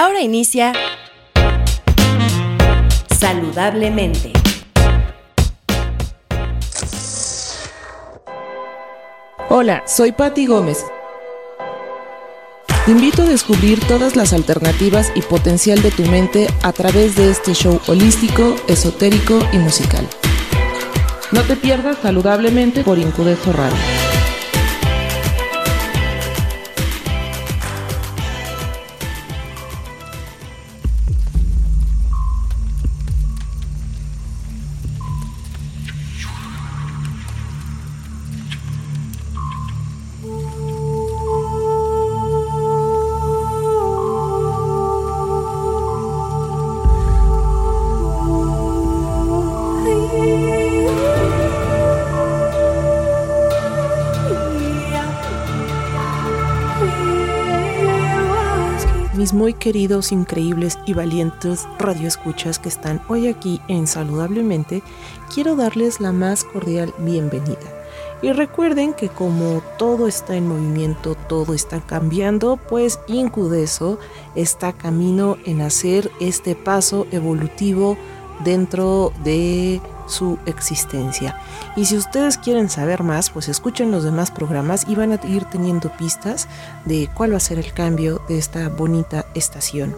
Ahora inicia Saludablemente. Hola, soy Patti Gómez. Te invito a descubrir todas las alternativas y potencial de tu mente a través de este show holístico, esotérico y musical. No te pierdas saludablemente por Incudeso Radio. Queridos, increíbles y valientes radioescuchas que están hoy aquí en Saludablemente, quiero darles la más cordial bienvenida. Y recuerden que como todo está en movimiento, todo está cambiando, pues Incudeso está camino en hacer este paso evolutivo dentro de su existencia. Y si ustedes quieren saber más, pues escuchen los demás programas y van a ir teniendo pistas de cuál va a ser el cambio de esta bonita estación.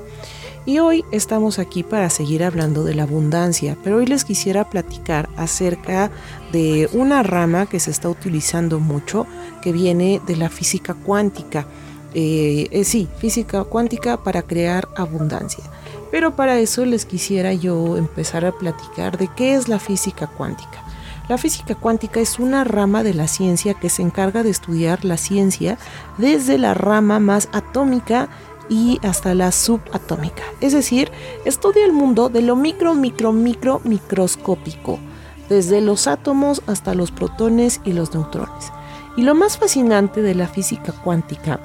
Y hoy estamos aquí para seguir hablando de la abundancia, pero hoy les quisiera platicar acerca de una rama que se está utilizando mucho, que viene de la física cuántica. Eh, eh, sí, física cuántica para crear abundancia. Pero para eso les quisiera yo empezar a platicar de qué es la física cuántica. La física cuántica es una rama de la ciencia que se encarga de estudiar la ciencia desde la rama más atómica y hasta la subatómica. Es decir, estudia el mundo de lo micro, micro, micro, microscópico, desde los átomos hasta los protones y los neutrones. Y lo más fascinante de la física cuántica,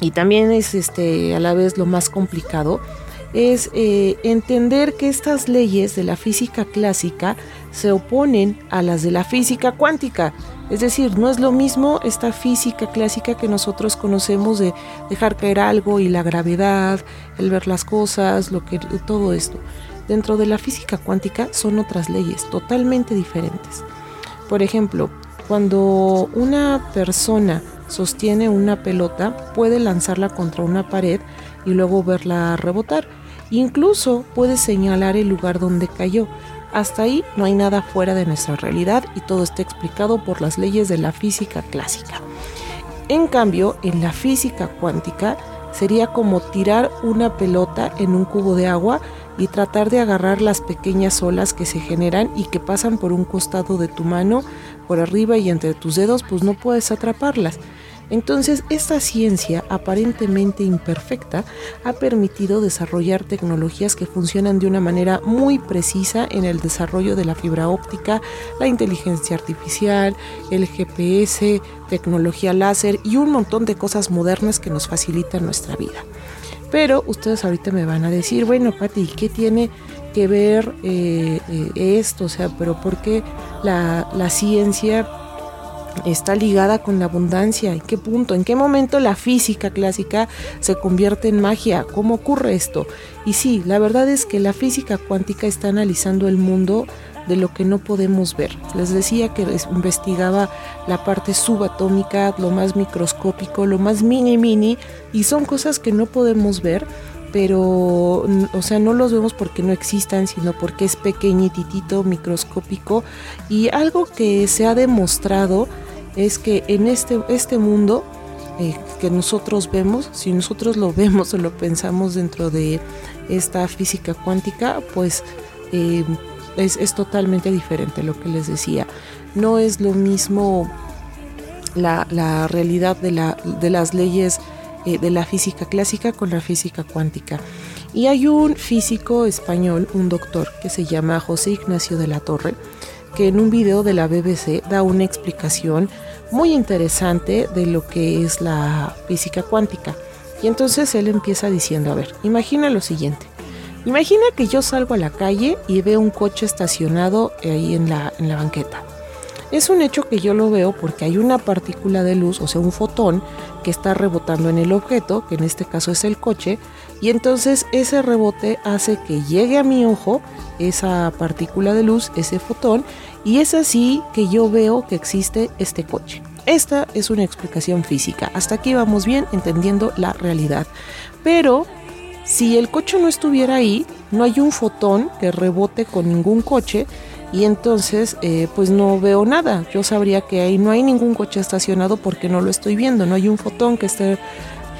y también es este, a la vez lo más complicado, es eh, entender que estas leyes de la física clásica se oponen a las de la física cuántica. Es decir, no es lo mismo esta física clásica que nosotros conocemos de dejar caer algo y la gravedad, el ver las cosas, lo que todo esto. Dentro de la física cuántica son otras leyes totalmente diferentes. Por ejemplo, cuando una persona sostiene una pelota, puede lanzarla contra una pared y luego verla rebotar Incluso puede señalar el lugar donde cayó. Hasta ahí no hay nada fuera de nuestra realidad y todo está explicado por las leyes de la física clásica. En cambio, en la física cuántica sería como tirar una pelota en un cubo de agua y tratar de agarrar las pequeñas olas que se generan y que pasan por un costado de tu mano, por arriba y entre tus dedos, pues no puedes atraparlas. Entonces, esta ciencia aparentemente imperfecta ha permitido desarrollar tecnologías que funcionan de una manera muy precisa en el desarrollo de la fibra óptica, la inteligencia artificial, el GPS, tecnología láser y un montón de cosas modernas que nos facilitan nuestra vida. Pero ustedes ahorita me van a decir, bueno, Pati, ¿qué tiene que ver eh, eh, esto? O sea, pero ¿por qué la, la ciencia está ligada con la abundancia. ¿En qué punto? ¿En qué momento la física clásica se convierte en magia? ¿Cómo ocurre esto? Y sí, la verdad es que la física cuántica está analizando el mundo de lo que no podemos ver. Les decía que investigaba la parte subatómica, lo más microscópico, lo más mini mini, y son cosas que no podemos ver, pero, o sea, no los vemos porque no existan, sino porque es pequeñitito, microscópico, y algo que se ha demostrado es que en este, este mundo eh, que nosotros vemos, si nosotros lo vemos o lo pensamos dentro de esta física cuántica, pues eh, es, totalmente diferente lo que les decía. No es lo mismo la, realidad de, la, de, las leyes eh, de la física clásica con la física cuántica. Y hay un físico español, un doctor, que se llama José Ignacio de la Torre, que en un video de la BBC da una explicación muy interesante de lo que es la física cuántica. Y entonces él empieza diciendo, a ver, imagina lo siguiente. Imagina que yo salgo a la calle y veo un coche estacionado ahí en la, en la banqueta. Es un hecho que yo lo veo porque hay una partícula de luz, o sea, un fotón, que está rebotando en el objeto, que en este caso es el coche, y entonces ese rebote hace que llegue a mi ojo esa partícula de luz, ese fotón, y es así que yo veo que existe este coche. Esta es una explicación física. Hasta aquí vamos bien entendiendo la realidad. Pero si el coche no estuviera ahí, no hay un fotón que rebote con ningún coche y entonces eh, pues no veo nada. Yo sabría que ahí no hay ningún coche estacionado porque no lo estoy viendo, no hay un fotón que esté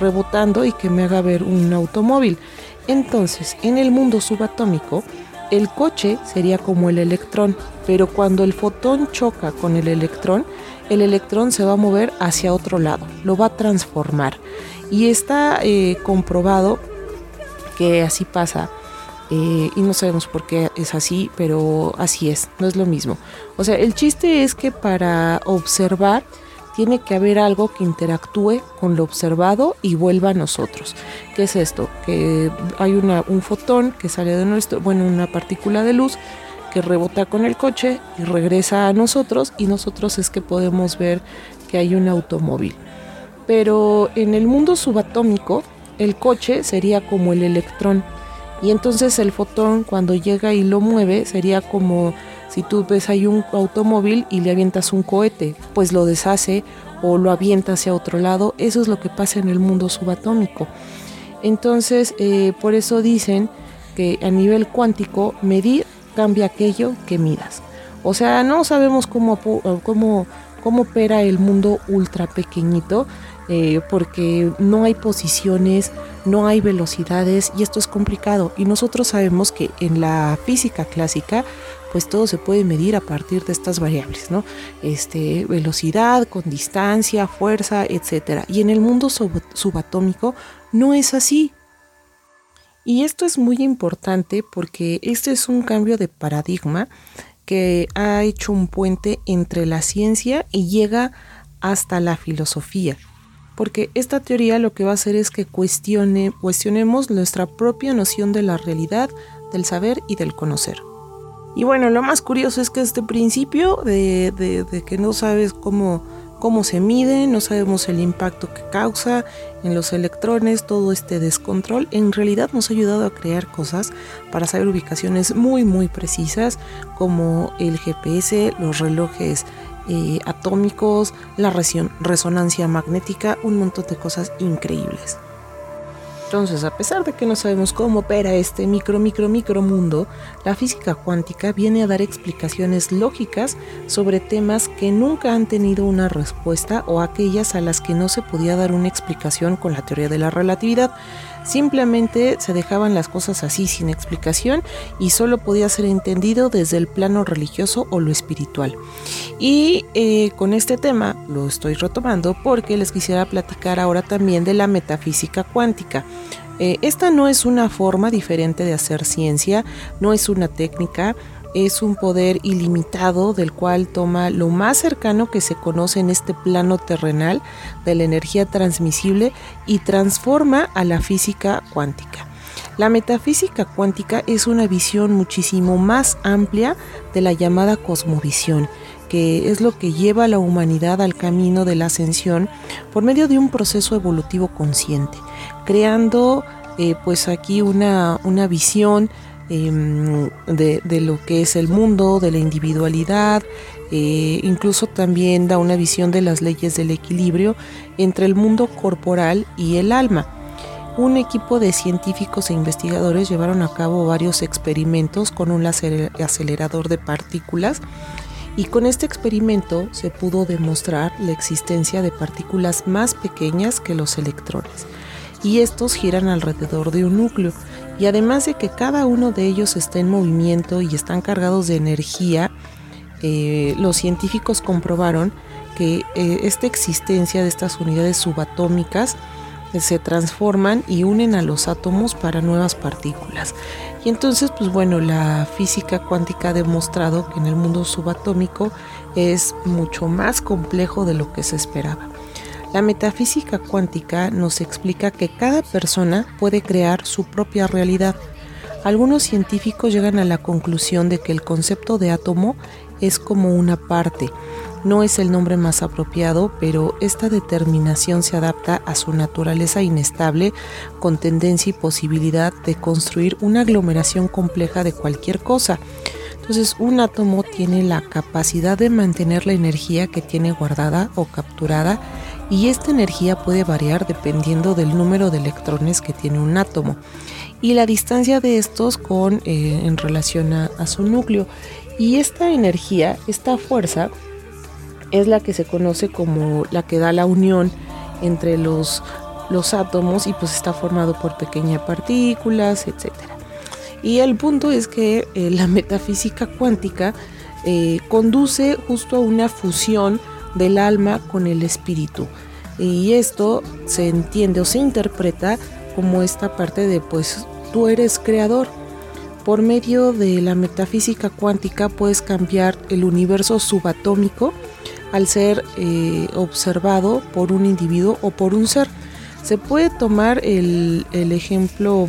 rebotando y que me haga ver un automóvil. Entonces, en el mundo subatómico, el coche sería como el electrón, pero cuando el fotón choca con el electrón, el electrón se va a mover hacia otro lado, lo va a transformar. Y está eh, comprobado que así pasa. Eh, y no sabemos por qué es así, pero así es, no es lo mismo. O sea, el chiste es que para observar tiene que haber algo que interactúe con lo observado y vuelva a nosotros. ¿Qué es esto? Que hay un fotón que sale de nuestro, bueno, una partícula de luz que rebota con el coche y regresa a nosotros y nosotros es que podemos ver que hay un automóvil. Pero en el mundo subatómico, el coche sería como el electrón y entonces el fotón cuando llega y lo mueve sería como si tú ves ahí un automóvil y le avientas un cohete, pues lo deshace o lo avienta hacia otro lado. Eso es lo que pasa en el mundo subatómico. Entonces, eh, por eso dicen que a nivel cuántico medir cambia aquello que miras. O sea, no sabemos cómo, cómo, cómo opera el mundo ultra pequeñito, eh, porque no hay posiciones, no hay velocidades y esto es complicado. Y nosotros sabemos que en la física clásica, pues todo se puede medir a partir de estas variables, ¿no? Este, velocidad, con distancia, fuerza, etc. Y en el mundo subatómico no es así. Y esto es muy importante porque este es un cambio de paradigma que ha hecho un puente entre la ciencia y llega hasta la filosofía. Porque esta teoría lo que va a hacer es que cuestione, cuestionemos nuestra propia noción de la realidad, del saber y del conocer. Y bueno, lo más curioso es que este principio de, que no sabes cómo cómo se mide, no sabemos el impacto que causa en los electrones, todo este descontrol, en realidad nos ha ayudado a crear cosas para saber ubicaciones muy muy precisas como el GPS, los relojes eh, atómicos, la resonancia magnética, un montón de cosas increíbles. Entonces, a pesar de que no sabemos cómo opera este micro, micro, micro mundo, la física cuántica viene a dar explicaciones lógicas sobre temas que nunca han tenido una respuesta o aquellas a las que no se podía dar una explicación con la teoría de la relatividad. Simplemente se dejaban las cosas así sin explicación y solo podía ser entendido desde el plano religioso o lo espiritual. Y eh, con este tema lo estoy retomando porque les quisiera platicar ahora también de la metafísica cuántica. Eh, esta no es una forma diferente de hacer ciencia, no es una técnica, es un poder ilimitado del cual toma lo más cercano que se conoce en este plano terrenal de la energía transmisible y transforma a la física cuántica. La metafísica cuántica es una visión muchísimo más amplia de la llamada cosmovisión, que es lo que lleva a la humanidad al camino de la ascensión por medio de un proceso evolutivo consciente, creando eh, pues aquí una, una visión Em, de, lo que es el mundo, de la individualidad, eh, incluso también da una visión de las leyes del equilibrio entre el mundo corporal y el alma. Un equipo de científicos e investigadores llevaron a cabo varios experimentos con un acelerador de partículas y con este experimento se pudo demostrar la existencia de partículas más pequeñas que los electrones y estos giran alrededor de un núcleo y además de que cada uno de ellos está en movimiento y están cargados de energía, eh, los científicos comprobaron que eh, esta existencia de estas unidades subatómicas eh, se transforman y unen a los átomos para nuevas partículas. Y entonces, pues bueno, la física cuántica ha demostrado que en el mundo subatómico es mucho más complejo de lo que se esperaba. La metafísica cuántica nos explica que cada persona puede crear su propia realidad. algunos científicos llegan a la conclusión de que el concepto de átomo es como una parte. No es el nombre más apropiado, pero esta determinación se adapta a su naturaleza inestable con tendencia y posibilidad de construir una aglomeración compleja de cualquier cosa. Entonces un átomo tiene la capacidad de mantener la energía que tiene guardada o capturada y esta energía puede variar dependiendo del número de electrones que tiene un átomo y la distancia de estos con, eh, en relación a, su núcleo. Y esta energía, esta fuerza, es la que se conoce como la que da la unión entre los, los átomos y pues está formado por pequeñas partículas, etc. Y el punto es que eh, la metafísica cuántica eh, conduce justo a una fusión del alma con el espíritu. Y esto se entiende o se interpreta como esta parte de pues tú eres creador. Por medio de la metafísica cuántica puedes cambiar el universo subatómico al ser eh, observado por un individuo o por un ser. Se puede tomar el, ejemplo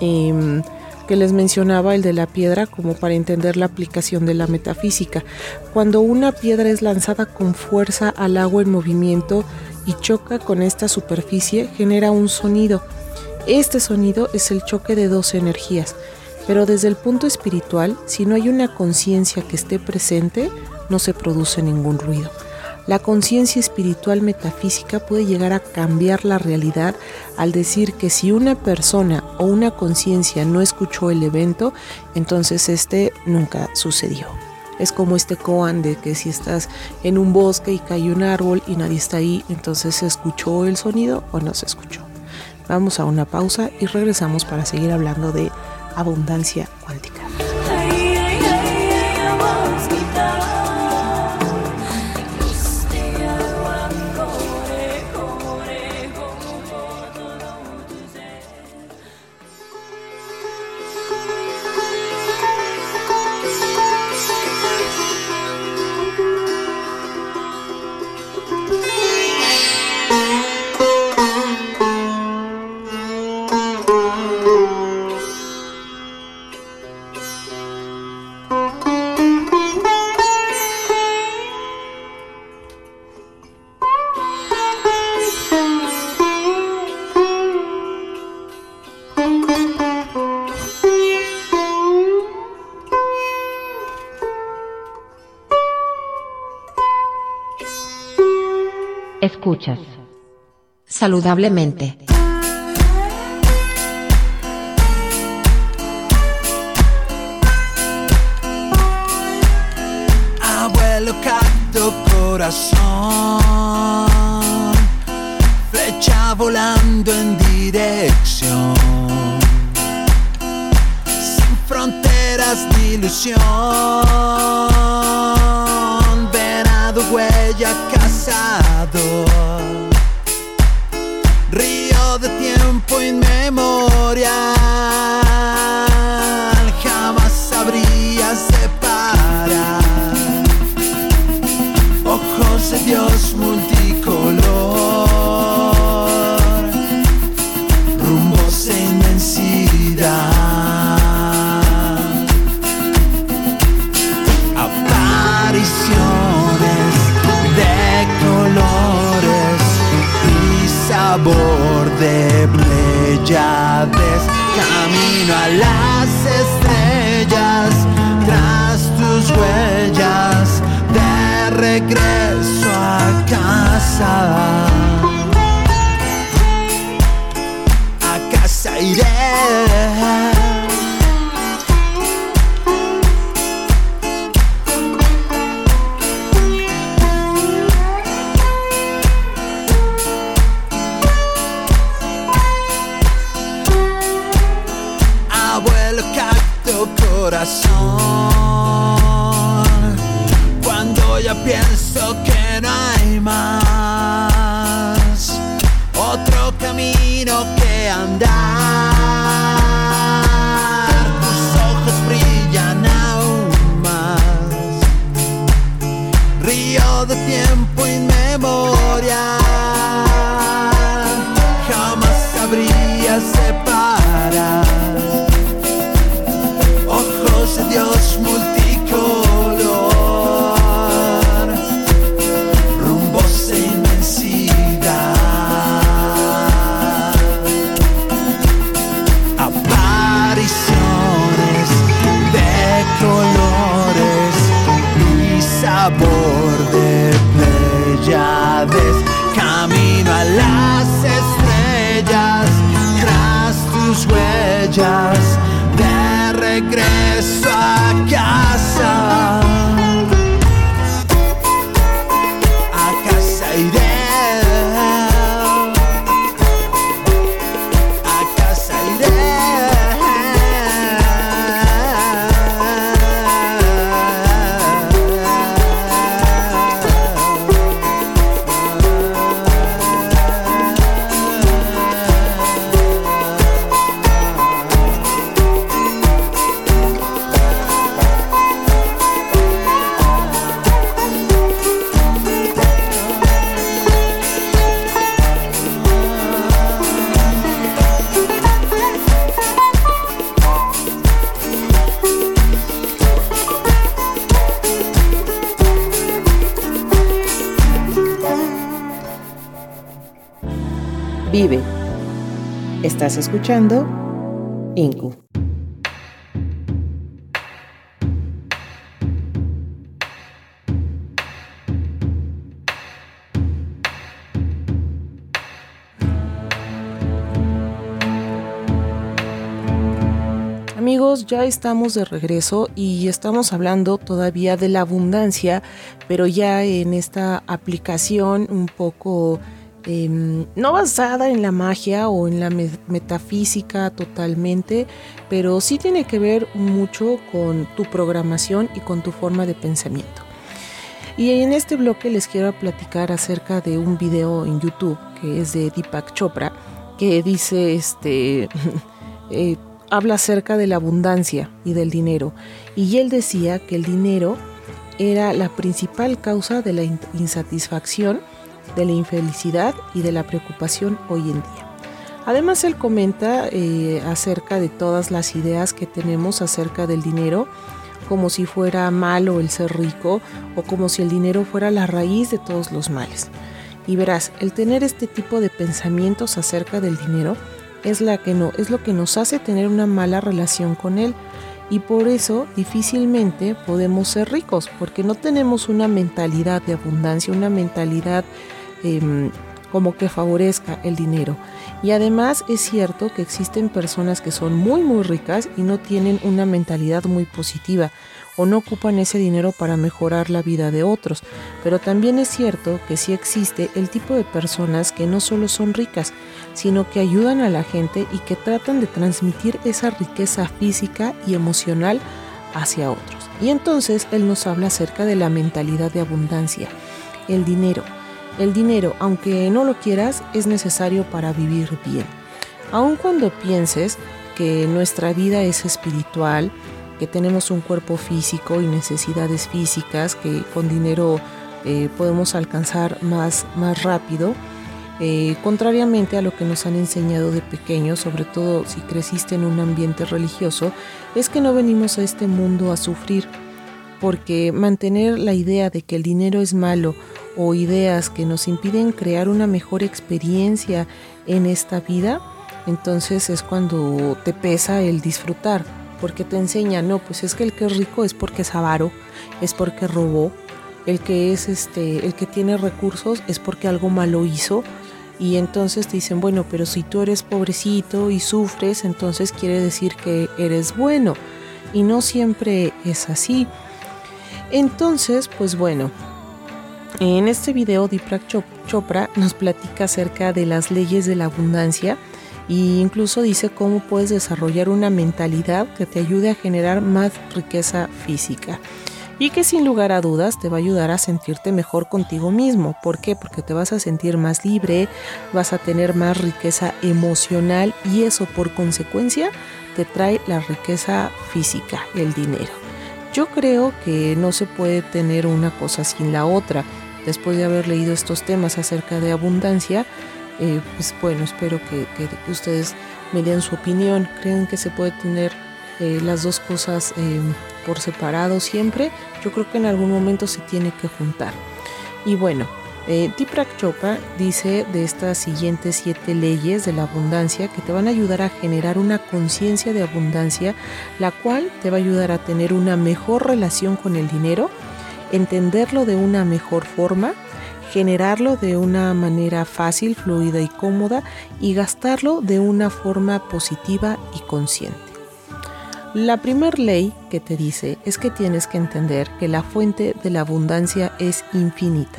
em, que les mencionaba, el de la piedra, como para entender la aplicación de la metafísica. Cuando una piedra es lanzada con fuerza al agua en movimiento y choca con esta superficie, genera un sonido. Este sonido es el choque de dos energías, pero desde el punto espiritual, si no hay una conciencia que esté presente, no se produce ningún ruido. La conciencia espiritual metafísica puede llegar a cambiar la realidad al decir que si una persona o una conciencia no escuchó el evento, entonces este nunca sucedió. Es como este koan de que si estás en un bosque y cae un árbol y nadie está ahí, entonces se escuchó el sonido o no se escuchó. Vamos a una pausa y regresamos para seguir hablando de abundancia cuántica. Saludablemente. Abuelo cacto corazón, flecha volando en dirección, sin fronteras ni ilusión, Estás escuchando Incu. Amigos, ya estamos de regreso y estamos hablando todavía de la abundancia, pero ya en esta aplicación un poco eh, no basada en la magia o en la me metafísica totalmente, pero sí tiene que ver mucho con tu programación y con tu forma de pensamiento. Y en este bloque les quiero platicar acerca de un video en YouTube que es de Deepak Chopra, que dice este... eh, habla acerca de la abundancia y del dinero. Y él decía que el dinero era la principal causa de la insatisfacción, de la infelicidad y de la preocupación hoy en día. Además, él comenta eh, acerca de todas las ideas que tenemos acerca del dinero, como si fuera malo el ser rico o como si el dinero fuera la raíz de todos los males. Y verás, el tener este tipo de pensamientos acerca del dinero es, la que no, es lo que nos hace tener una mala relación con él y por eso difícilmente podemos ser ricos porque no tenemos una mentalidad de abundancia, una mentalidad eh, como que favorezca el dinero. Y además es cierto que existen personas que son muy muy ricas y no tienen una mentalidad muy positiva o no ocupan ese dinero para mejorar la vida de otros. Pero también es cierto que sí existe el tipo de personas que no solo son ricas, sino que ayudan a la gente y que tratan de transmitir esa riqueza física y emocional hacia otros. Y entonces él nos habla acerca de la mentalidad de abundancia, el dinero. El dinero, aunque no lo quieras, es necesario para vivir bien. Aun cuando pienses que nuestra vida es espiritual, que tenemos un cuerpo físico y necesidades físicas que con dinero eh, podemos alcanzar más, más rápido, eh, contrariamente a lo que nos han enseñado de pequeños, sobre todo si creciste en un ambiente religioso, es que no venimos a este mundo a sufrir, porque mantener la idea de que el dinero es malo o ideas que nos impiden crear una mejor experiencia en esta vida, entonces es cuando te pesa el disfrutar, porque te enseña, no, pues es que el que es rico es porque es avaro, es porque robó, el que es este, el que tiene recursos es porque algo malo hizo. Y entonces te dicen, bueno, pero si tú eres pobrecito y sufres, entonces quiere decir que eres bueno. Y no siempre es así. Entonces, pues bueno, en este video Deepak Chopra nos platica acerca de las leyes de la abundancia e incluso dice cómo puedes desarrollar una mentalidad que te ayude a generar más riqueza física y que sin lugar a dudas te va a ayudar a sentirte mejor contigo mismo. ¿Por qué? Porque te vas a sentir más libre, vas a tener más riqueza emocional y eso por consecuencia te trae la riqueza física, el dinero. Yo creo que no se puede tener una cosa sin la otra. Después de haber leído estos temas acerca de abundancia, eh, pues bueno, espero que, ustedes me den su opinión. ¿Creen que se puede tener eh, las dos cosas eh, por separado siempre? Yo creo que en algún momento se tiene que juntar. Y bueno, eh, Deepak Chopra dice de estas siguientes siete leyes de la abundancia que te van a ayudar a generar una conciencia de abundancia, la cual te va a ayudar a tener una mejor relación con el dinero, entenderlo de una mejor forma, generarlo de una manera fácil, fluida y cómoda y gastarlo de una forma positiva y consciente. La primera ley que te dice es que tienes que entender que la fuente de la abundancia es infinita.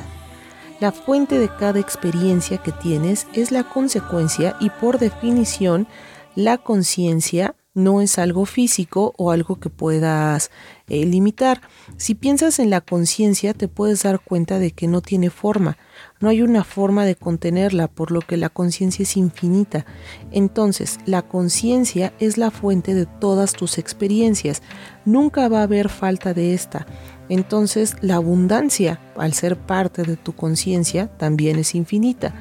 La fuente de cada experiencia que tienes es la consecuencia y por definición la conciencia no es algo físico o algo que puedas eh, limitar. Si piensas en la conciencia te puedes dar cuenta de que no tiene forma, no hay una forma de contenerla, por lo que la conciencia es infinita. Entonces, la conciencia es la fuente de todas tus experiencias, nunca va a haber falta de esta. Entonces, la abundancia, al ser parte de tu conciencia, también es infinita.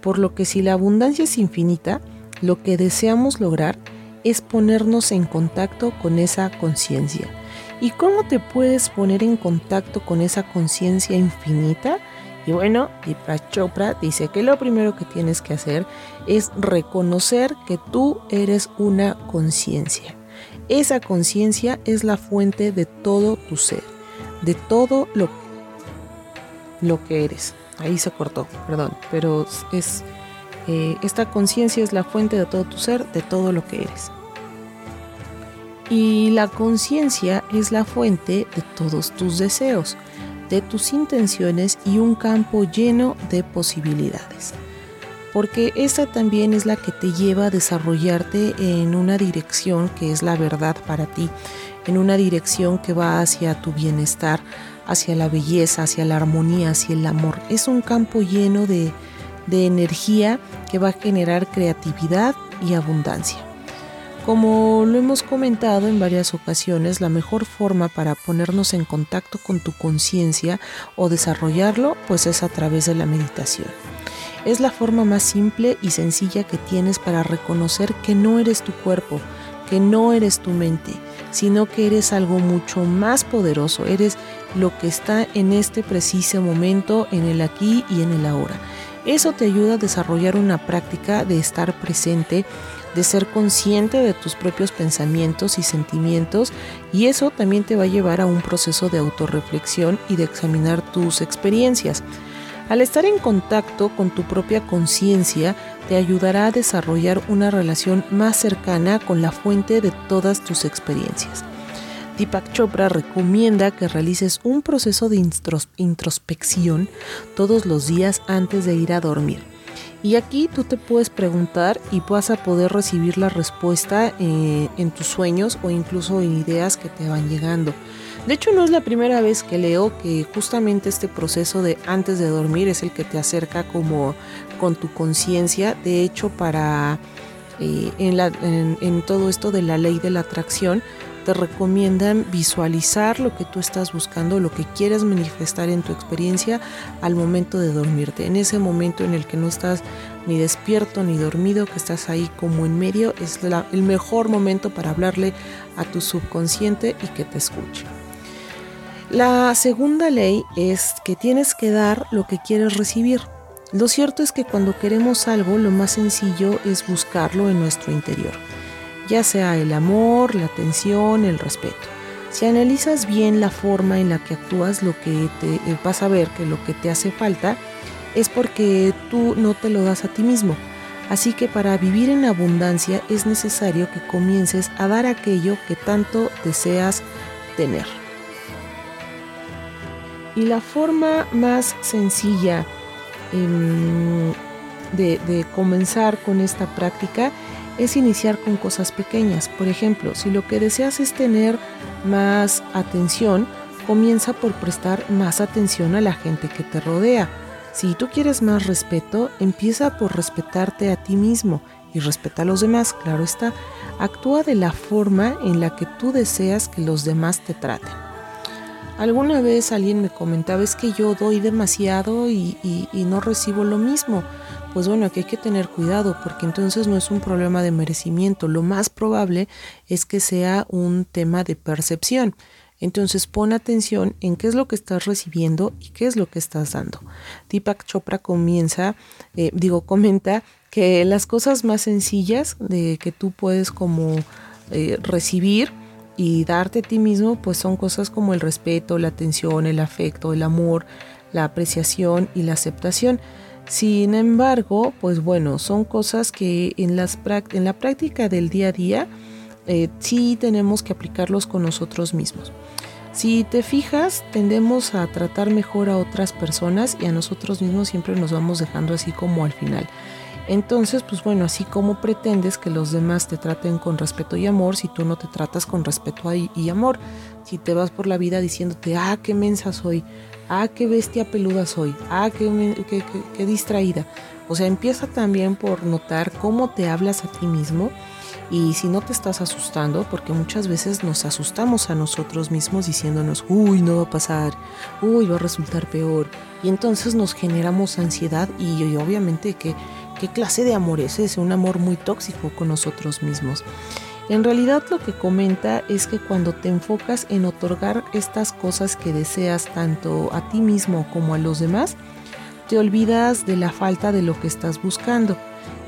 Por lo que si la abundancia es infinita, lo que deseamos lograr es ponernos en contacto con esa conciencia. ¿Y cómo te puedes poner en contacto con esa conciencia infinita? Y bueno, Deepak Chopra dice que lo primero que tienes que hacer es reconocer que tú eres una conciencia. Esa conciencia es la fuente de todo tu ser, de todo lo, lo que eres. Ahí se cortó, perdón, pero es eh, esta conciencia es la fuente de todo tu ser, de todo lo que eres. Y la conciencia es la fuente de todos tus deseos, de tus intenciones y un campo lleno de posibilidades. Porque esta también es la que te lleva a desarrollarte en una dirección que es la verdad para ti, en una dirección que va hacia tu bienestar, hacia la belleza, hacia la armonía, hacia el amor. Es un campo lleno de, de energía que va a generar creatividad y abundancia. Como lo hemos comentado en varias ocasiones, la mejor forma para ponernos en contacto con tu conciencia o desarrollarlo pues es a través de la meditación. Es la forma más simple y sencilla que tienes para reconocer que no eres tu cuerpo, que no eres tu mente, sino que eres algo mucho más poderoso, eres lo que está en este preciso momento, en el aquí y en el ahora. Eso te ayuda a desarrollar una práctica de estar presente, de ser consciente de tus propios pensamientos y sentimientos y eso también te va a llevar a un proceso de autorreflexión y de examinar tus experiencias. Al estar en contacto con tu propia conciencia, te ayudará a desarrollar una relación más cercana con la fuente de todas tus experiencias. Deepak Chopra recomienda que realices un proceso de introspección todos los días antes de ir a dormir. Y aquí tú te puedes preguntar y vas a poder recibir la respuesta eh, en tus sueños o incluso en ideas que te van llegando. De hecho, no es la primera vez que leo que justamente este proceso de antes de dormir es el que te acerca como con tu conciencia. De hecho, para eh, en todo esto de la ley de la atracción, te recomiendan visualizar lo que tú estás buscando, lo que quieres manifestar en tu experiencia al momento de dormirte. En ese momento en el que no estás ni despierto ni dormido, que estás ahí como en medio, es el mejor momento para hablarle a tu subconsciente y que te escuche. La segunda ley es que tienes que dar lo que quieres recibir. Lo cierto es que cuando queremos algo, lo más sencillo es buscarlo en nuestro interior ya sea el amor, la atención, el respeto. Si analizas bien la forma en la que actúas, lo que te eh, vas a ver que lo que te hace falta es porque tú no te lo das a ti mismo. Así que para vivir en abundancia es necesario que comiences a dar aquello que tanto deseas tener. Y la forma más sencilla em, de comenzar con esta práctica es iniciar con cosas pequeñas. Por ejemplo, si lo que deseas es tener más atención, comienza por prestar más atención a la gente que te rodea. Si tú quieres más respeto, empieza por respetarte a ti mismo y respeta a los demás, claro está. Actúa de la forma en la que tú deseas que los demás te traten. Alguna vez alguien me comentaba es que yo doy demasiado y, y no recibo lo mismo pues bueno, aquí hay que tener cuidado porque entonces no es un problema de merecimiento, lo más probable es que sea un tema de percepción. Entonces pon atención en qué es lo que estás recibiendo y qué es lo que estás dando. Deepak Chopra comienza, eh, digo, comenta que las cosas más sencillas de que tú puedes como eh, recibir y darte a ti mismo, pues son cosas como el respeto, la atención, el afecto, el amor, la apreciación y la aceptación. Sin embargo, pues bueno, son cosas que en, la práctica del día a día eh, sí tenemos que aplicarlos con nosotros mismos. Si te fijas, tendemos a tratar mejor a otras personas y a nosotros mismos siempre nos vamos dejando así como al final. Entonces, pues bueno, así como pretendes que los demás te traten con respeto y amor, si tú no te tratas con respeto y amor, si te vas por la vida diciéndote, ah, qué mensa soy, ah, qué bestia peluda soy, ah, qué, qué distraída. O sea, empieza también por notar cómo te hablas a ti mismo y si no te estás asustando, porque muchas veces nos asustamos a nosotros mismos diciéndonos, uy, no va a pasar, uy, va a resultar peor. Y entonces nos generamos ansiedad y, obviamente que qué clase de amor es ese, un amor muy tóxico con nosotros mismos. En realidad lo que comenta es que cuando te enfocas en otorgar estas cosas que deseas tanto a ti mismo como a los demás, te olvidas de la falta de lo que estás buscando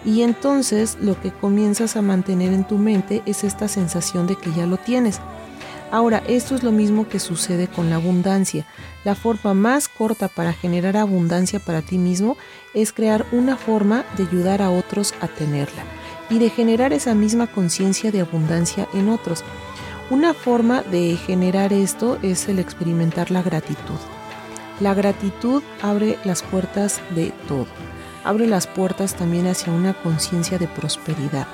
y entonces lo que comienzas a mantener en tu mente es esta sensación de que ya lo tienes. Ahora, esto es lo mismo que sucede con la abundancia. La forma más corta para generar abundancia para ti mismo es crear una forma de ayudar a otros a tenerla y de generar esa misma conciencia de abundancia en otros. Una forma de generar esto es el experimentar la gratitud. La gratitud abre las puertas de todo abre las puertas también hacia una conciencia de prosperidad.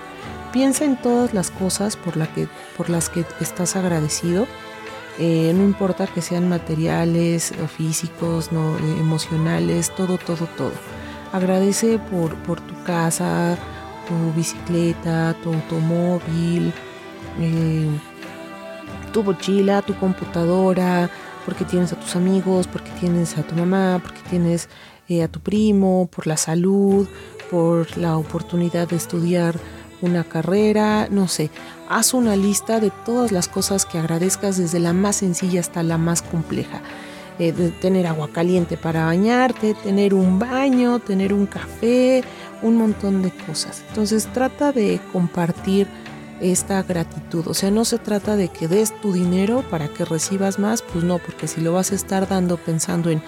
Piensa en todas las cosas por, que, por las que estás agradecido. Eh, no importa que sean materiales o físicos, no, eh, emocionales, todo, todo, todo. Agradece por, tu casa, tu bicicleta, tu automóvil, eh, tu mochila, tu computadora, porque tienes a tus amigos, porque tienes a tu mamá, porque tienes eh, a tu primo, por la salud, por la oportunidad de estudiar una carrera, no sé, haz una lista de todas las cosas que agradezcas desde la más sencilla hasta la más compleja. Eh, tener agua caliente para bañarte, tener un baño, tener un café, un montón de cosas. Entonces trata de compartir esta gratitud. O sea, no se trata de que des tu dinero para que recibas más, pues no, porque si lo vas a estar dando pensando en,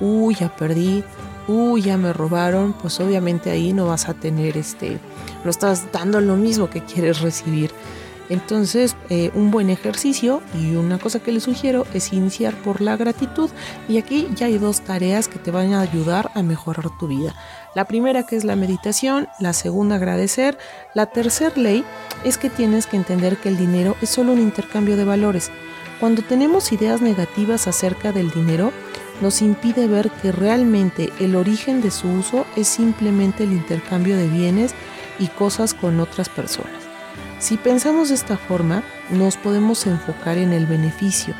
uy, ya perdí, uy, ya me robaron, pues obviamente ahí no vas a tener este, no estás dando lo mismo que quieres recibir. Entonces, eh, un buen ejercicio y una cosa que les sugiero es iniciar por la gratitud. Y aquí ya hay dos tareas que te van a ayudar a mejorar tu vida. La primera que es la meditación, la segunda agradecer. La tercera ley es que tienes que entender que el dinero es solo un intercambio de valores. Cuando tenemos ideas negativas acerca del dinero, nos impide ver que realmente el origen de su uso es simplemente el intercambio de bienes y cosas con otras personas. Si pensamos de esta forma, nos podemos enfocar en el beneficio,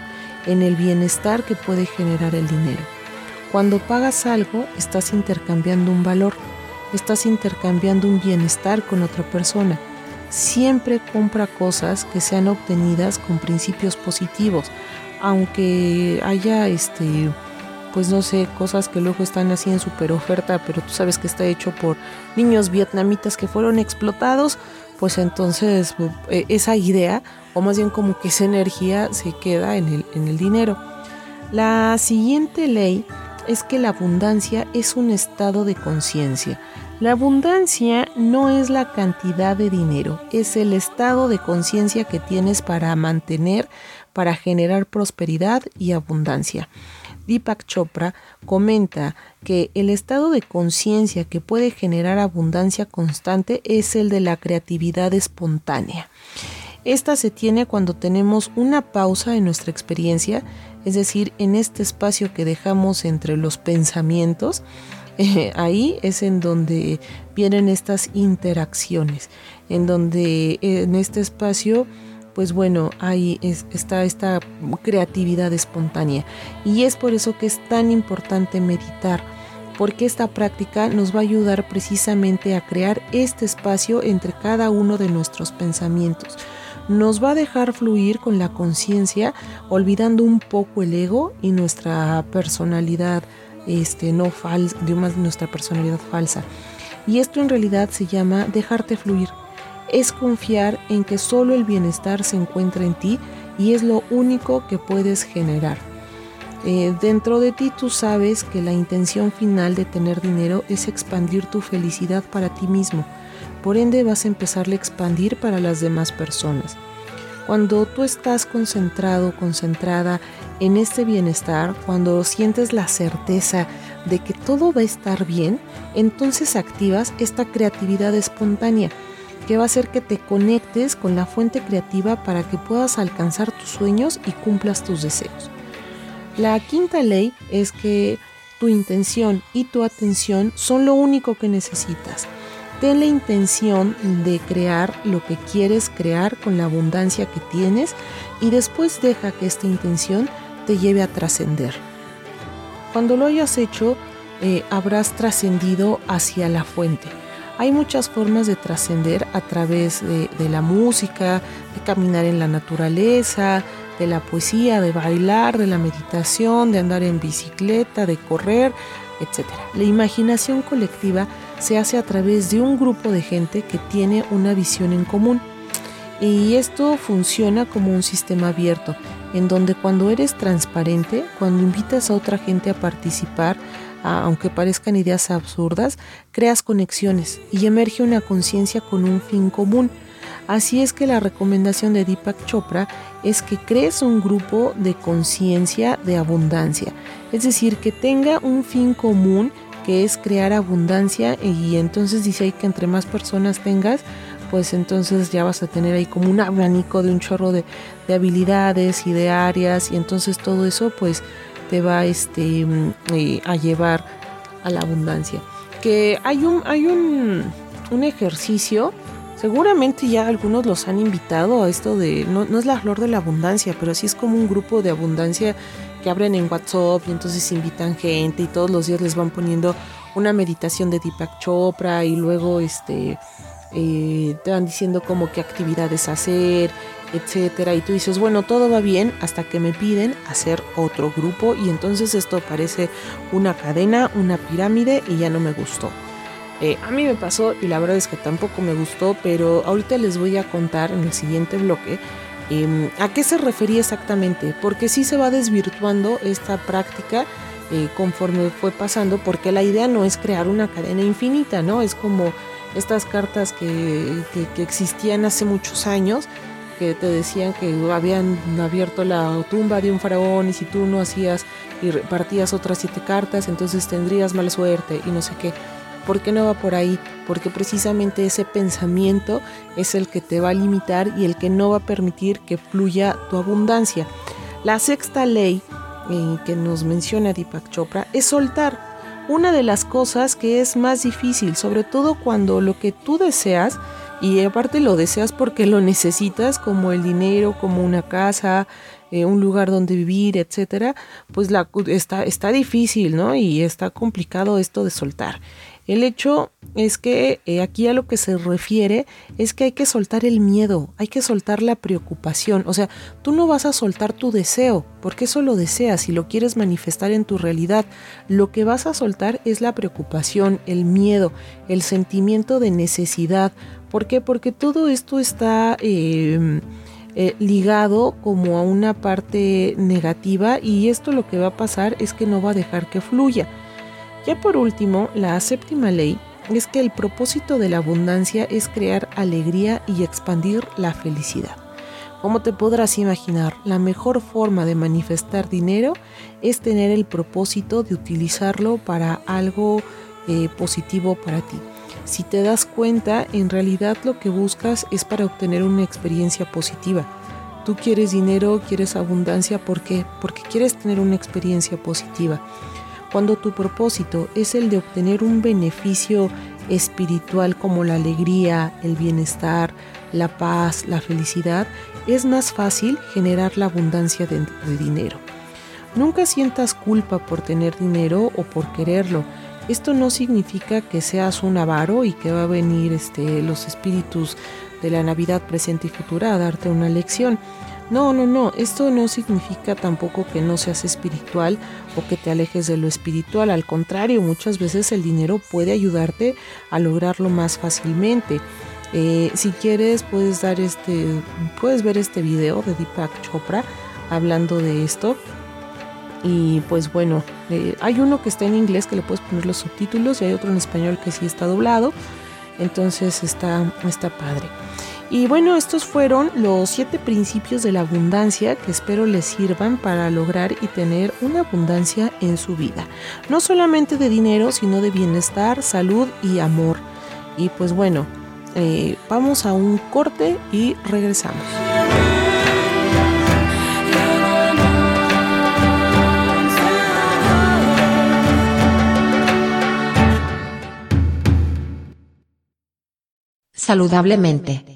en el bienestar que puede generar el dinero. Cuando pagas algo, estás intercambiando un valor, estás intercambiando un bienestar con otra persona. Siempre compra cosas que sean obtenidas con principios positivos, aunque haya este pues no sé, cosas que luego están así en super oferta, pero tú sabes que está hecho por niños vietnamitas que fueron explotados, pues entonces eh, esa idea, o más bien como que esa energía se queda en el, en el dinero. La siguiente ley es que la abundancia es un estado de conciencia. La abundancia no es la cantidad de dinero, es el estado de conciencia que tienes para mantener, para generar prosperidad y abundancia. Deepak Chopra comenta que el estado de conciencia que puede generar abundancia constante es el de la creatividad espontánea. Esta se tiene cuando tenemos una pausa en nuestra experiencia, es decir, en este espacio que dejamos entre los pensamientos, ahí es en donde vienen estas interacciones, en donde en este espacio pues bueno, ahí está esta creatividad espontánea. Y es por eso que es tan importante meditar, porque esta práctica nos va a ayudar precisamente a crear este espacio entre cada uno de nuestros pensamientos. Nos va a dejar fluir con la conciencia, olvidando un poco el ego y nuestra personalidad este, no falsa, nuestra personalidad falsa. Y esto en realidad se llama dejarte fluir es confiar en que solo el bienestar se encuentra en ti y es lo único que puedes generar. Eh, dentro de ti tú sabes que la intención final de tener dinero es expandir tu felicidad para ti mismo. Por ende vas a empezar a expandir para las demás personas. Cuando tú estás concentrado, concentrada en este bienestar, cuando sientes la certeza de que todo va a estar bien, entonces activas esta creatividad espontánea que va a hacer que te conectes con la fuente creativa para que puedas alcanzar tus sueños y cumplas tus deseos. La quinta ley es que tu intención y tu atención son lo único que necesitas. Ten la intención de crear lo que quieres crear con la abundancia que tienes y después deja que esta intención te lleve a trascender. Cuando lo hayas hecho, eh, habrás trascendido hacia la fuente. Hay muchas formas de trascender a través de, de, la música, de caminar en la naturaleza, de la poesía, de bailar, de la meditación, de andar en bicicleta, de correr, etc. La imaginación colectiva se hace a través de un grupo de gente que tiene una visión en común. Y esto funciona como un sistema abierto, en donde cuando eres transparente, cuando invitas a otra gente a participar, aunque parezcan ideas absurdas, creas conexiones y emerge una conciencia con un fin común. Así es que la recomendación de Deepak Chopra es que crees un grupo de conciencia de abundancia, es decir, que tenga un fin común que es crear abundancia y entonces dice ahí que entre más personas tengas, pues entonces ya vas a tener ahí como un abanico de un chorro de, habilidades y de áreas y entonces todo eso pues te va este, mm, eh, a llevar a la abundancia. Que hay un, hay un, un ejercicio Seguramente ya algunos los han invitado a esto de, no, no, es la flor de la abundancia, pero sí es como un grupo de abundancia que abren en WhatsApp y entonces invitan gente y todos los días les van poniendo una meditación de Deepak Chopra y luego este eh, te van diciendo como qué actividades hacer, etcétera. Y tú dices, bueno, todo va bien hasta que me piden hacer otro grupo y entonces esto parece una cadena, una pirámide y ya no me gustó. Eh, a mí me pasó y la verdad es que tampoco me gustó, pero ahorita les voy a contar en el siguiente bloque Em, ¿A qué se refería exactamente? Porque sí se va desvirtuando esta práctica eh, conforme fue pasando, porque la idea no es crear una cadena infinita, ¿no? Es como estas cartas que, existían hace muchos años, que te decían que habían abierto la tumba de un faraón y si tú no hacías y repartías otras siete cartas, entonces tendrías mala suerte y no sé qué. ¿Por qué no va por ahí? Porque precisamente ese pensamiento es el que te va a limitar y el que no va a permitir que fluya tu abundancia. La sexta ley eh, que nos menciona Deepak Chopra es soltar. Una de las cosas que es más difícil, sobre todo cuando lo que tú deseas, y aparte lo deseas porque lo necesitas, como el dinero, como una casa, eh, un lugar donde vivir, etcétera, pues la, está, está difícil, ¿no? Y está complicado esto de soltar. El hecho es que eh, aquí a lo que se refiere es que hay que soltar el miedo, hay que soltar la preocupación. O sea, tú no vas a soltar tu deseo, porque eso lo deseas y lo quieres manifestar en tu realidad. Lo que vas a soltar es la preocupación, el miedo, el sentimiento de necesidad. ¿Por qué? Porque todo esto está... Em, eh, ligado como a una parte negativa y esto lo que va a pasar es que no va a dejar que fluya. Ya por último, la séptima ley es que el propósito de la abundancia es crear alegría y expandir la felicidad. Como te podrás imaginar, la mejor forma de manifestar dinero es tener el propósito de utilizarlo para algo eh, positivo para ti. Si te das cuenta, en realidad lo que buscas es para obtener una experiencia positiva. Tú quieres dinero, quieres abundancia, ¿por qué? Porque quieres tener una experiencia positiva. Cuando tu propósito es el de obtener un beneficio espiritual como la alegría, el bienestar, la paz, la felicidad, es más fácil generar la abundancia de, dinero. Nunca sientas culpa por tener dinero o por quererlo. Esto no significa que seas un avaro y que va a venir este, los espíritus de la Navidad presente y futura a darte una lección. No, no, no, esto no significa tampoco que no seas espiritual que te alejes de lo espiritual, al contrario, muchas veces el dinero puede ayudarte a lograrlo más fácilmente. Eh, si quieres puedes dar este, puedes ver este video de Deepak Chopra hablando de esto. Y pues bueno, eh, hay uno que está en inglés que le puedes poner los subtítulos y hay otro en español que sí está doblado. Entonces está, está padre. Y bueno, estos fueron los siete principios de la abundancia que espero les sirvan para lograr y tener una abundancia en su vida. No solamente de dinero, sino de bienestar, salud y amor. Y pues bueno, eh, vamos a un corte y regresamos. Saludablemente.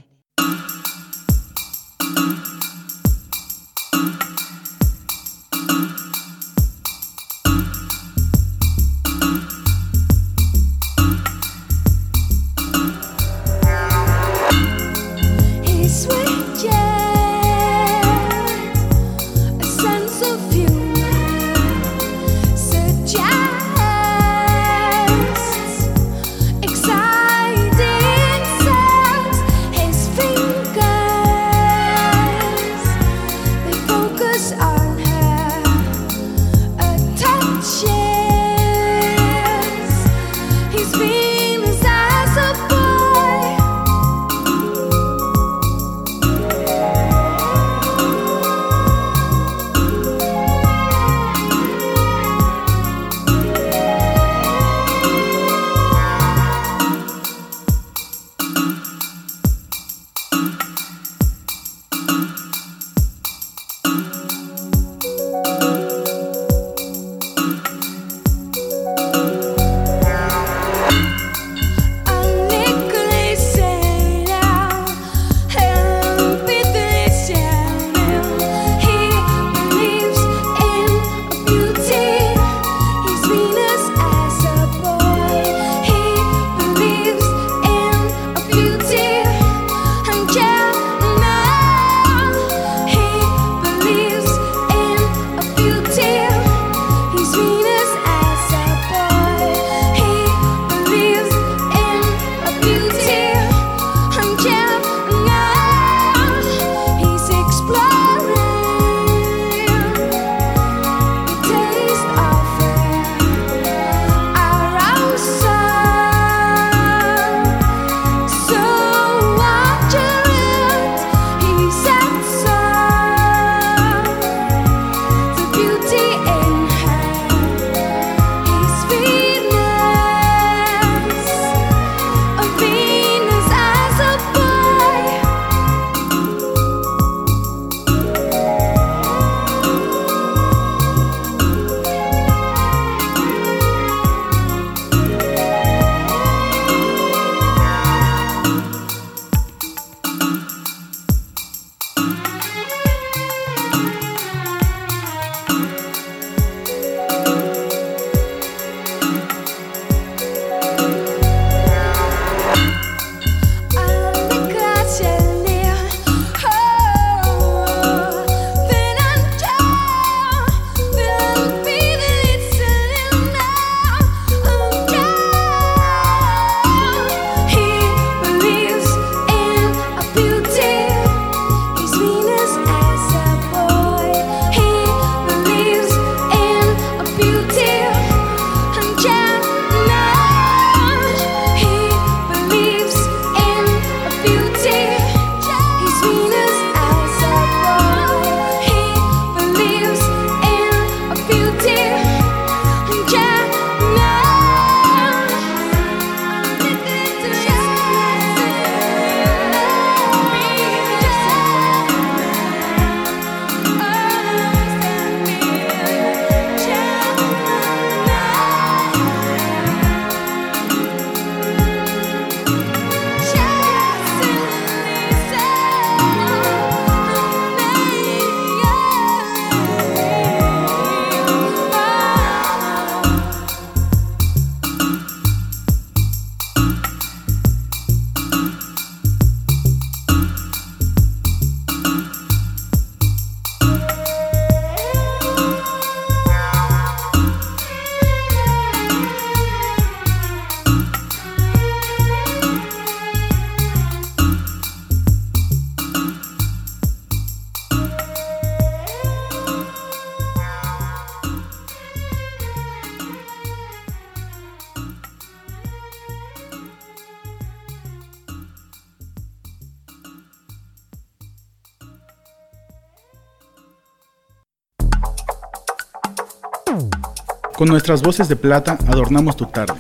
Con nuestras voces de plata adornamos tu tarde,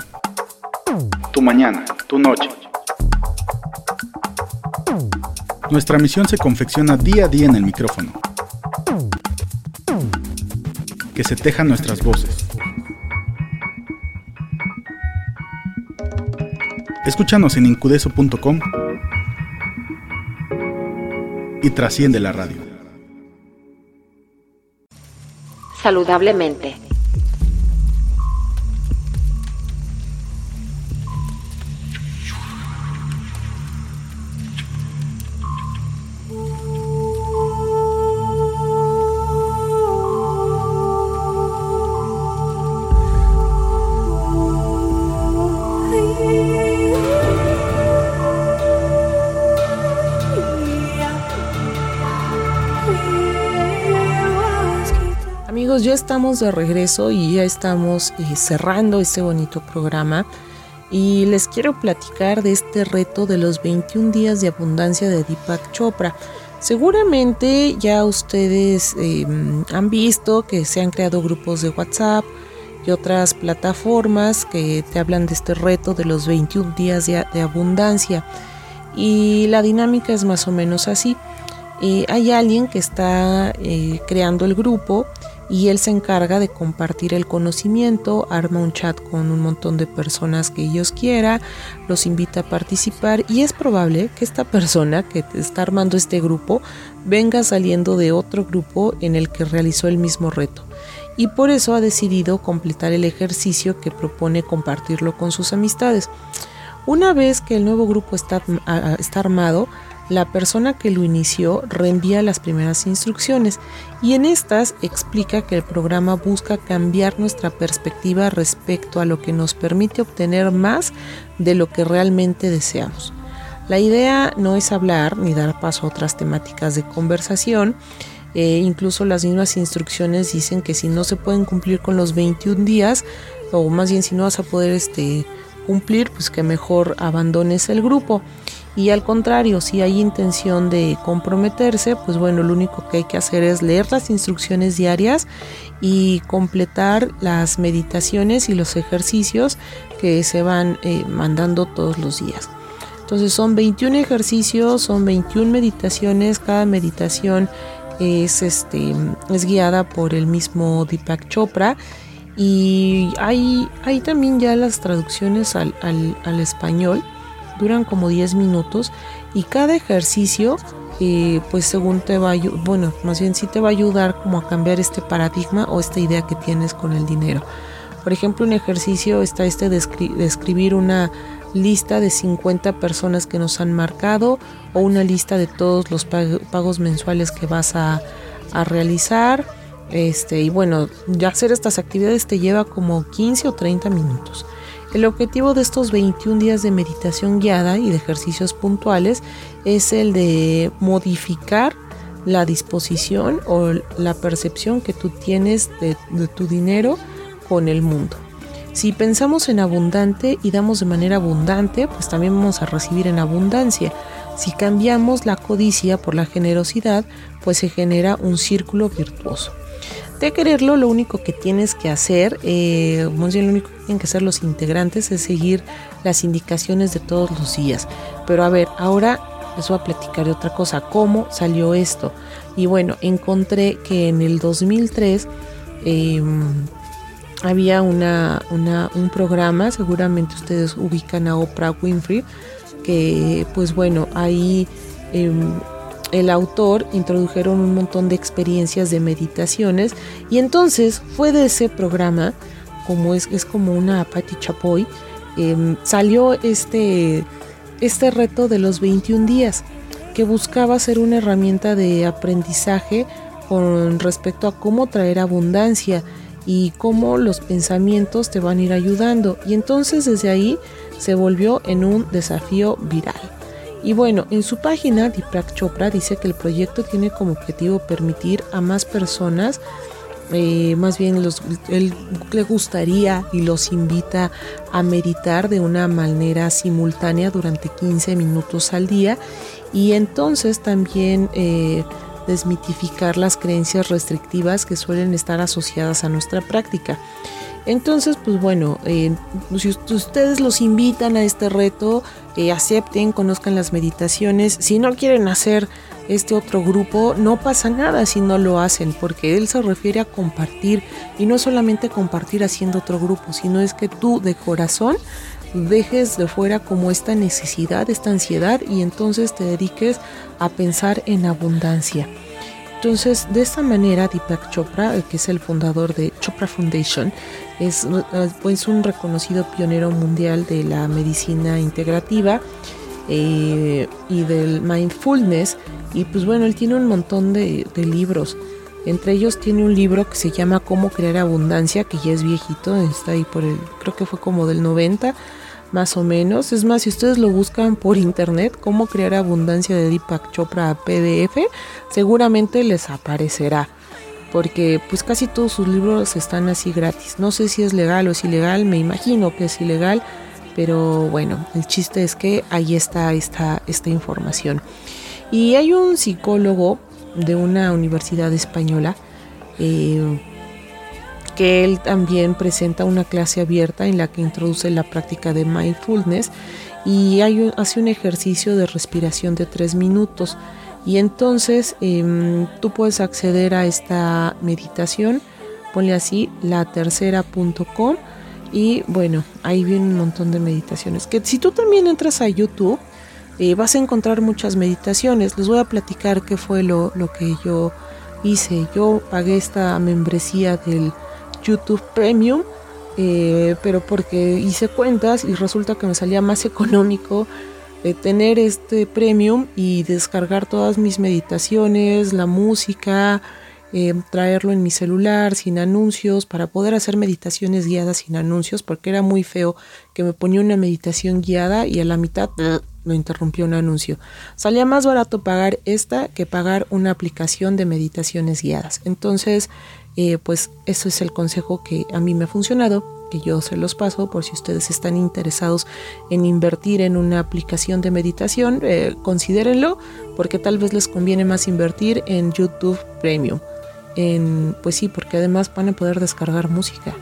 tu mañana, tu noche. Nuestra misión se confecciona día a día en el micrófono. Que se tejan nuestras voces. Escúchanos en incudeso.com y trasciende la radio. Saludablemente. Ya estamos de regreso y ya estamos eh, cerrando este bonito programa y les quiero platicar de este reto de los 21 días de abundancia de Deepak Chopra. Seguramente ya ustedes eh, han visto que se han creado grupos de WhatsApp y otras plataformas que te hablan de este reto de los 21 días de, de abundancia. Y la dinámica es más o menos así. Eh, hay alguien que está eh, creando el grupo y él se encarga de compartir el conocimiento, arma un chat con un montón de personas que ellos quiera, los invita a participar y es probable que esta persona que está armando este grupo venga saliendo de otro grupo en el que realizó el mismo reto y por eso ha decidido completar el ejercicio que propone compartirlo con sus amistades. Una vez que el nuevo grupo está, está armado, la persona que lo inició reenvía las primeras instrucciones y en estas explica que el programa busca cambiar nuestra perspectiva respecto a lo que nos permite obtener más de lo que realmente deseamos. La idea no es hablar ni dar paso a otras temáticas de conversación, eh, incluso las mismas instrucciones dicen que si no se pueden cumplir con los 21 días, o más bien si no vas a poder este, cumplir, pues que mejor abandones el grupo. Y al contrario, si hay intención de comprometerse, pues bueno, lo único que hay que hacer es leer las instrucciones diarias y completar las meditaciones y los ejercicios que se van eh, mandando todos los días. Entonces son 21 ejercicios, son 21 meditaciones, cada meditación es, este, es guiada por el mismo Deepak Chopra y hay, hay también ya las traducciones al, al, al español duran como 10 minutos y cada ejercicio eh, pues según te va a bueno más bien sí te va a ayudar como a cambiar este paradigma o esta idea que tienes con el dinero. Por ejemplo un ejercicio está este de, escribir una lista de 50 personas que nos han marcado o una lista de todos los pagos mensuales que vas a, a realizar. Este y bueno ya hacer estas actividades te lleva como 15 o 30 minutos el objetivo de estos 21 días de meditación guiada y de ejercicios puntuales es el de modificar la disposición o la percepción que tú tienes de, tu dinero con el mundo. Si pensamos en abundante y damos de manera abundante, pues también vamos a recibir en abundancia. Si cambiamos la codicia por la generosidad, pues se genera un círculo virtuoso. De quererlo, lo único que tienes que hacer, eh, lo único que tienen que hacer los integrantes es seguir las indicaciones de todos los días. Pero a ver, ahora les voy a platicar de otra cosa, cómo salió esto. Y bueno, encontré que en el 2003 em, había una, un programa, seguramente ustedes ubican a Oprah Winfrey, que pues bueno, ahí... Em, el autor introdujeron un montón de experiencias de meditaciones y entonces fue de ese programa, como es, es como una Patti Chapoy, em, salió este, este reto de los 21 días que buscaba ser una herramienta de aprendizaje con respecto a cómo traer abundancia y cómo los pensamientos te van a ir ayudando. Y entonces desde ahí se volvió en un desafío viral. Y bueno, en su página, Deepak Chopra dice que el proyecto tiene como objetivo permitir a más personas, eh, más bien los, él le gustaría y los invita a meditar de una manera simultánea durante 15 minutos al día y entonces también eh, desmitificar las creencias restrictivas que suelen estar asociadas a nuestra práctica. Entonces, pues bueno, eh, si ustedes los invitan a este reto, eh, acepten, conozcan las meditaciones. Si no quieren hacer este otro grupo, no pasa nada si no lo hacen, porque él se refiere a compartir y no solamente compartir haciendo otro grupo, sino es que tú de corazón dejes de fuera como esta necesidad, esta ansiedad y entonces te dediques a pensar en abundancia. Entonces, de esta manera, Deepak Chopra, que es el fundador de Chopra Foundation, es, pues, un reconocido pionero mundial de la medicina integrativa eh, y del mindfulness. Y pues bueno, él tiene un montón de, de, libros. Entre ellos tiene un libro que se llama Cómo crear abundancia, que ya es viejito, está ahí por el, creo que fue como del 90 más o menos. Es más, si ustedes lo buscan por internet, cómo crear abundancia de Deepak Chopra PDF, seguramente les aparecerá. Porque pues casi todos sus libros están así gratis. No sé si es legal o es ilegal, me imagino que es ilegal. Pero bueno, el chiste es que ahí está esta, esta información. Y hay un psicólogo de una universidad española eh, que él también presenta una clase abierta en la que introduce la práctica de mindfulness y hace un ejercicio de respiración de tres minutos. Y entonces em, tú puedes acceder a esta meditación, ponle así, la tercera.com y bueno, ahí viene un montón de meditaciones. Que si tú también entras a YouTube, eh, vas a encontrar muchas meditaciones. Les voy a platicar qué fue lo, lo que yo hice. Yo pagué esta membresía del YouTube Premium, eh, pero porque hice cuentas y resulta que me salía más económico tener este premium y descargar todas mis meditaciones, la música, eh, traerlo en mi celular sin anuncios para poder hacer meditaciones guiadas sin anuncios porque era muy feo que me ponía una meditación guiada y a la mitad lo interrumpió un anuncio. Salía más barato pagar esta que pagar una aplicación de meditaciones guiadas. Entonces eh, pues eso es el consejo que a mí me ha funcionado, que yo se los paso por si ustedes están interesados en invertir en una aplicación de meditación, eh, considérenlo, porque tal vez les conviene más invertir en YouTube Premium. Pues sí, porque además van a poder descargar música.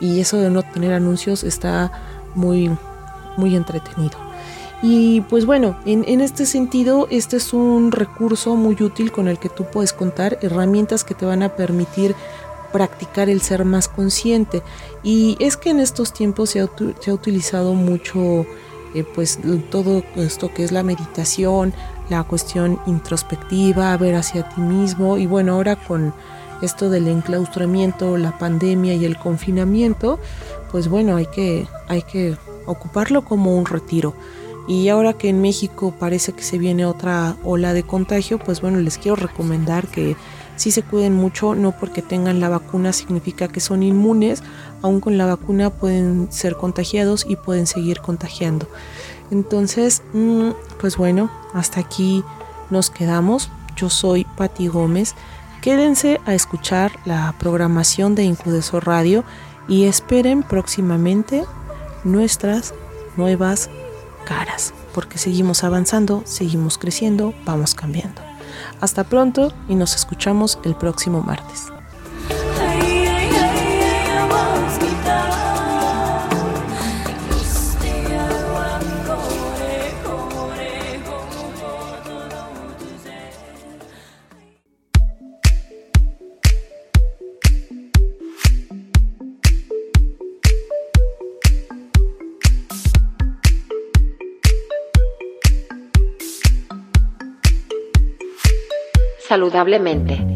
Y eso de no tener anuncios está muy, muy entretenido. Y pues bueno, en, en, este sentido, este es un recurso muy útil con el que tú puedes contar herramientas que te van a permitir practicar el ser más consciente. Y es que en estos tiempos se ha, se ha utilizado mucho eh, pues todo esto que es la meditación, la cuestión introspectiva, ver hacia ti mismo. Y bueno, ahora con esto del enclaustramiento, la pandemia y el confinamiento, pues bueno, hay que, hay que ocuparlo como un retiro. Y ahora que en México parece que se viene otra ola de contagio, pues bueno, les quiero recomendar que sí se cuiden mucho, no porque tengan la vacuna significa que son inmunes, aún con la vacuna pueden ser contagiados y pueden seguir contagiando. Entonces, mm, pues bueno, hasta aquí nos quedamos. Yo soy Patti Gómez. Quédense a escuchar la programación de Incudesor Radio y esperen próximamente nuestras nuevas caras, porque seguimos avanzando, seguimos creciendo, vamos cambiando. Hasta pronto y nos escuchamos el próximo martes. Saludablemente.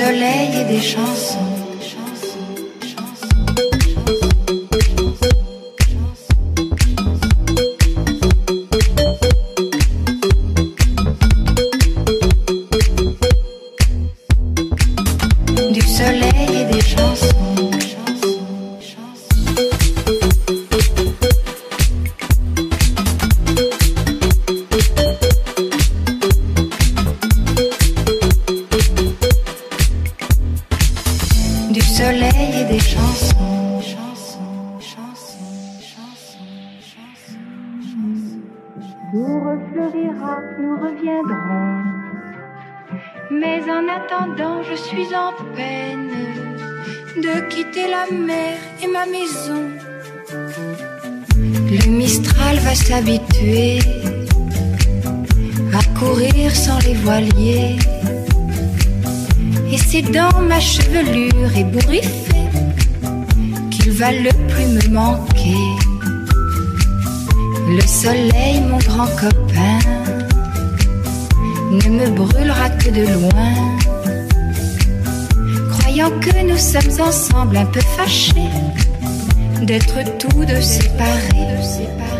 Soleil et des chansons. Mer et ma maison. Le Mistral va s'habituer à courir sans les voiliers. Et c'est dans ma chevelure ébouriffée qu'il va le plus me manquer. Le soleil, mon grand copain, ne me brûlera que de loin. Croyant que nous sommes ensemble un peu fâchés d'être tous deux séparés.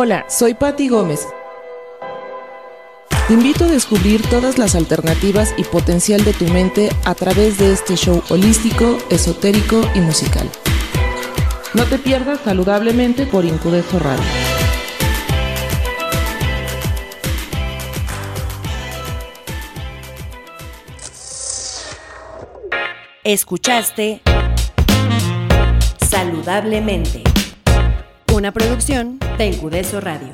Hola, soy Patti Gómez. Te invito a descubrir todas las alternativas y potencial de tu mente a través de este show holístico, esotérico y musical. No te pierdas saludablemente por Incudeso Radio. Escuchaste Saludablemente. Una producción de Encudeso Radio.